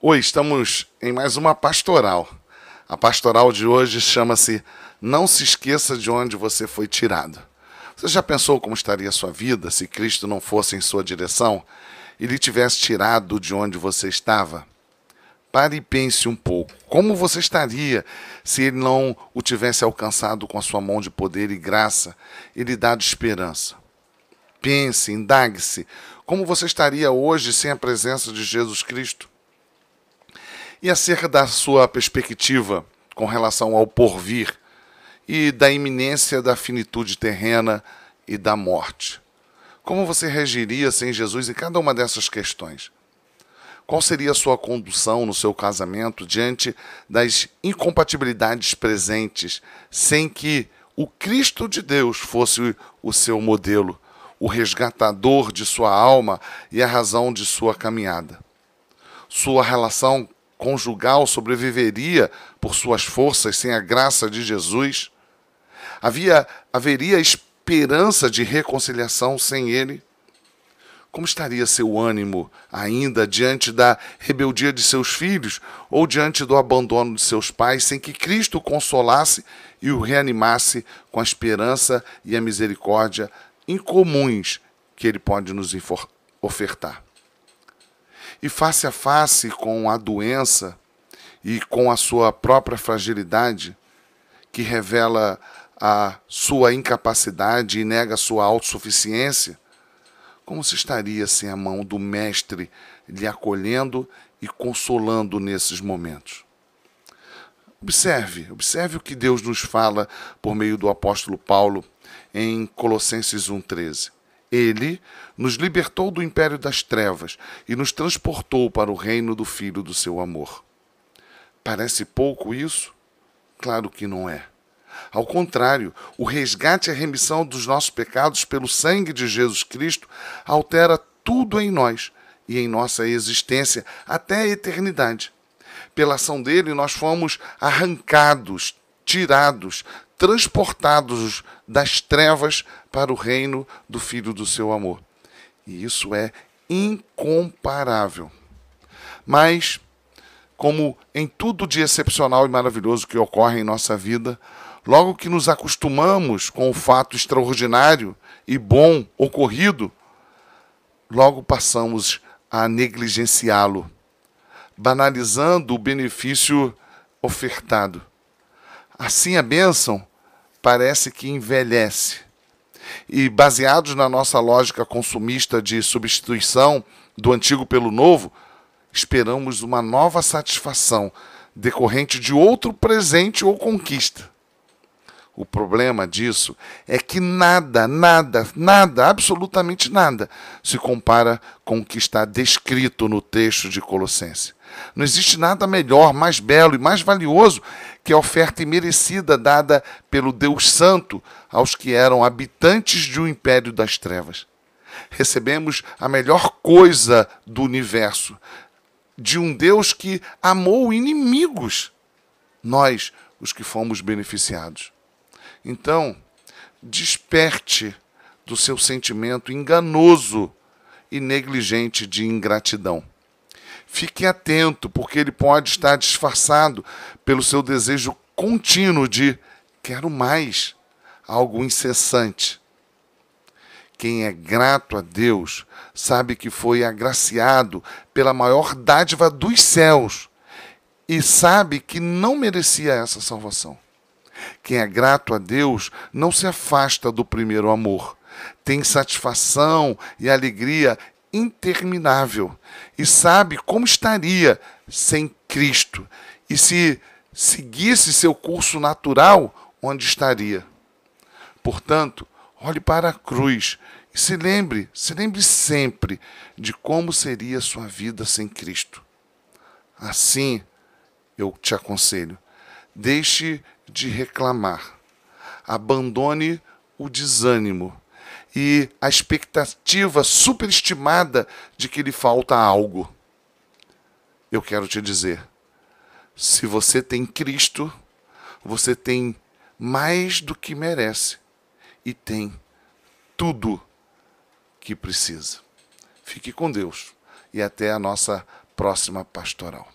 Oi, estamos em mais uma pastoral. A pastoral de hoje chama-se Não se esqueça de onde você foi tirado. Você já pensou como estaria a sua vida se Cristo não fosse em sua direção e lhe tivesse tirado de onde você estava? Pare e pense um pouco. Como você estaria se ele não o tivesse alcançado com a sua mão de poder e graça e lhe dado esperança? Pense, indague-se. Como você estaria hoje sem a presença de Jesus Cristo? E acerca da sua perspectiva com relação ao porvir e da iminência da finitude terrena e da morte. Como você reagiria sem Jesus em cada uma dessas questões? Qual seria a sua condução no seu casamento diante das incompatibilidades presentes, sem que o Cristo de Deus fosse o seu modelo, o resgatador de sua alma e a razão de sua caminhada? Sua relação conjugal sobreviveria por suas forças sem a graça de Jesus? Havia haveria esperança de reconciliação sem ele? Como estaria seu ânimo ainda diante da rebeldia de seus filhos ou diante do abandono de seus pais, sem que Cristo o consolasse e o reanimasse com a esperança e a misericórdia incomuns que ele pode nos ofertar? E face a face com a doença e com a sua própria fragilidade, que revela a sua incapacidade e nega sua autossuficiência, como se estaria sem a mão do Mestre lhe acolhendo e consolando nesses momentos? Observe, observe o que Deus nos fala por meio do apóstolo Paulo em Colossenses 1,13. Ele nos libertou do império das trevas e nos transportou para o reino do Filho do seu amor. Parece pouco isso? Claro que não é. Ao contrário, o resgate e a remissão dos nossos pecados pelo sangue de Jesus Cristo altera tudo em nós e em nossa existência até a eternidade. Pela ação dele, nós fomos arrancados, tirados, transportados das trevas para o reino do Filho do seu amor. E isso é incomparável. Mas, como em tudo de excepcional e maravilhoso que ocorre em nossa vida, logo que nos acostumamos com o fato extraordinário e bom ocorrido, logo passamos a negligenciá-lo, banalizando o benefício ofertado. Assim a bênção parece que envelhece. E baseados na nossa lógica consumista de substituição do antigo pelo novo, esperamos uma nova satisfação decorrente de outro presente ou conquista. O problema disso é que nada, nada, nada, absolutamente nada se compara com o que está descrito no texto de Colossenses. Não existe nada melhor, mais belo e mais valioso que a oferta imerecida dada pelo Deus Santo aos que eram habitantes de um império das trevas. Recebemos a melhor coisa do universo, de um Deus que amou inimigos, nós, os que fomos beneficiados. Então, desperte do seu sentimento enganoso e negligente de ingratidão. Fique atento, porque ele pode estar disfarçado pelo seu desejo contínuo de quero mais, algo incessante. Quem é grato a Deus sabe que foi agraciado pela maior dádiva dos céus e sabe que não merecia essa salvação. Quem é grato a Deus não se afasta do primeiro amor. Tem satisfação e alegria interminável e sabe como estaria sem Cristo e se seguisse seu curso natural, onde estaria. Portanto, olhe para a cruz e se lembre, se lembre sempre de como seria sua vida sem Cristo. Assim, eu te aconselho, deixe de reclamar. Abandone o desânimo e a expectativa superestimada de que lhe falta algo. Eu quero te dizer: se você tem Cristo, você tem mais do que merece e tem tudo que precisa. Fique com Deus e até a nossa próxima pastoral.